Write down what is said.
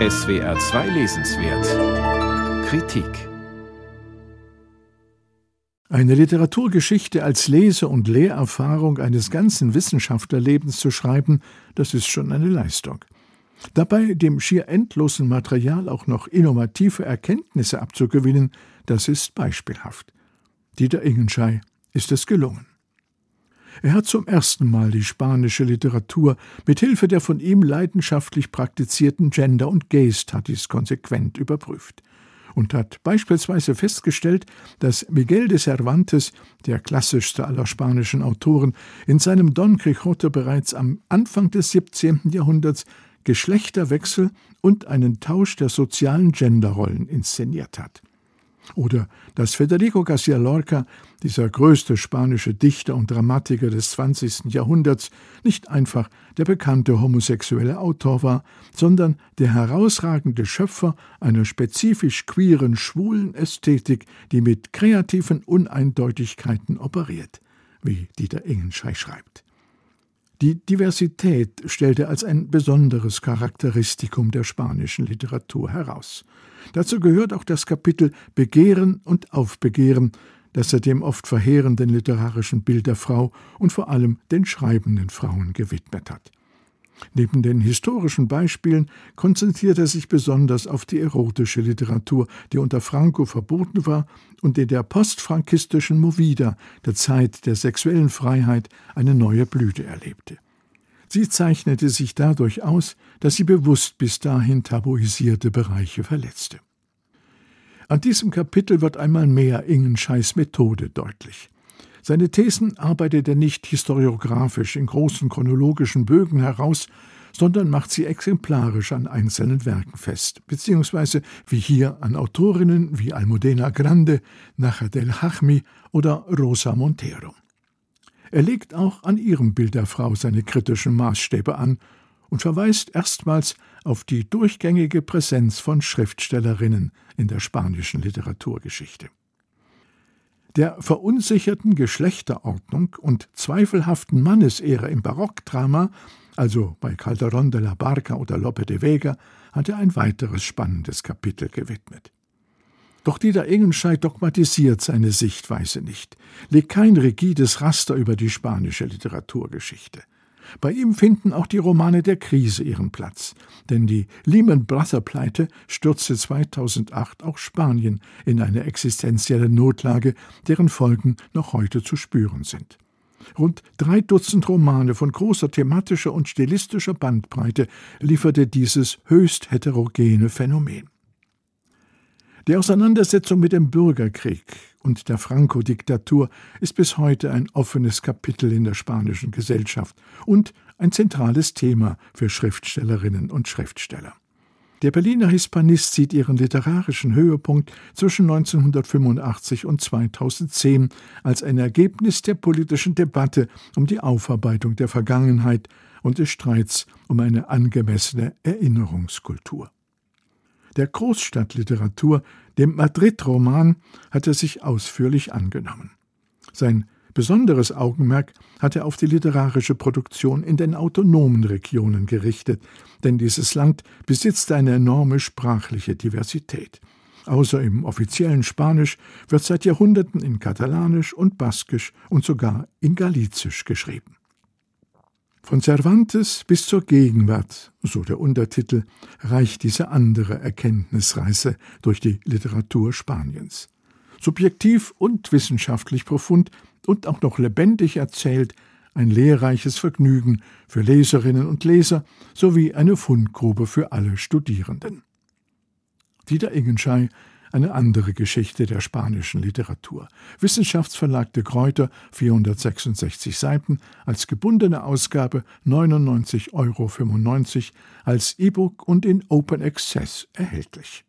SWR 2 Lesenswert Kritik Eine Literaturgeschichte als Lese- und Lehrerfahrung eines ganzen Wissenschaftlerlebens zu schreiben, das ist schon eine Leistung. Dabei dem schier endlosen Material auch noch innovative Erkenntnisse abzugewinnen, das ist beispielhaft. Dieter Ingenschei ist es gelungen. Er hat zum ersten Mal die spanische Literatur mit Hilfe der von ihm leidenschaftlich praktizierten Gender- und Gay-Studies konsequent überprüft und hat beispielsweise festgestellt, dass Miguel de Cervantes, der klassischste aller spanischen Autoren, in seinem Don Quixote bereits am Anfang des 17. Jahrhunderts Geschlechterwechsel und einen Tausch der sozialen Genderrollen inszeniert hat. Oder dass Federico García Lorca, dieser größte spanische Dichter und Dramatiker des 20. Jahrhunderts, nicht einfach der bekannte homosexuelle Autor war, sondern der herausragende Schöpfer einer spezifisch queeren schwulen Ästhetik, die mit kreativen Uneindeutigkeiten operiert, wie Dieter Ingenschei schreibt. Die Diversität stellt er als ein besonderes Charakteristikum der spanischen Literatur heraus. Dazu gehört auch das Kapitel Begehren und Aufbegehren, das er dem oft verheerenden literarischen Bild der Frau und vor allem den schreibenden Frauen gewidmet hat. Neben den historischen Beispielen konzentriert er sich besonders auf die erotische Literatur, die unter Franco verboten war und in der postfrankistischen Movida, der Zeit der sexuellen Freiheit, eine neue Blüte erlebte. Sie zeichnete sich dadurch aus, dass sie bewusst bis dahin tabuisierte Bereiche verletzte. An diesem Kapitel wird einmal mehr Ingenscheis Methode deutlich. Seine Thesen arbeitet er nicht historiografisch in großen chronologischen Bögen heraus, sondern macht sie exemplarisch an einzelnen Werken fest, beziehungsweise wie hier an Autorinnen wie Almudena Grande, Nacha del Hachmi oder Rosa Montero. Er legt auch an ihrem Bild der Frau seine kritischen Maßstäbe an und verweist erstmals auf die durchgängige Präsenz von Schriftstellerinnen in der spanischen Literaturgeschichte. Der verunsicherten Geschlechterordnung und zweifelhaften Mannesehre im Barockdrama, also bei Calderón de la Barca oder Lope de Vega, hat er ein weiteres spannendes Kapitel gewidmet. Doch Dieter Ingenscheid dogmatisiert seine Sichtweise nicht, legt kein rigides Raster über die spanische Literaturgeschichte. Bei ihm finden auch die Romane der Krise ihren Platz, denn die Lehman Brother Pleite stürzte 2008 auch Spanien in eine existenzielle Notlage, deren Folgen noch heute zu spüren sind. Rund drei Dutzend Romane von großer thematischer und stilistischer Bandbreite lieferte dieses höchst heterogene Phänomen. Die Auseinandersetzung mit dem Bürgerkrieg und der Franco-Diktatur ist bis heute ein offenes Kapitel in der spanischen Gesellschaft und ein zentrales Thema für Schriftstellerinnen und Schriftsteller. Der Berliner Hispanist sieht ihren literarischen Höhepunkt zwischen 1985 und 2010 als ein Ergebnis der politischen Debatte um die Aufarbeitung der Vergangenheit und des Streits um eine angemessene Erinnerungskultur der Großstadtliteratur, dem Madrid-Roman, hat er sich ausführlich angenommen. Sein besonderes Augenmerk hat er auf die literarische Produktion in den autonomen Regionen gerichtet, denn dieses Land besitzt eine enorme sprachliche Diversität. Außer im offiziellen Spanisch wird seit Jahrhunderten in Katalanisch und Baskisch und sogar in Galizisch geschrieben. Von Cervantes bis zur Gegenwart, so der Untertitel, reicht diese andere Erkenntnisreise durch die Literatur Spaniens. Subjektiv und wissenschaftlich profund und auch noch lebendig erzählt, ein lehrreiches Vergnügen für Leserinnen und Leser sowie eine Fundgrube für alle Studierenden. Dieter Ingenschei eine andere Geschichte der spanischen Literatur. Wissenschaftsverlag de Kräuter, 466 Seiten, als gebundene Ausgabe 99,95 Euro, als E-Book und in Open Access erhältlich.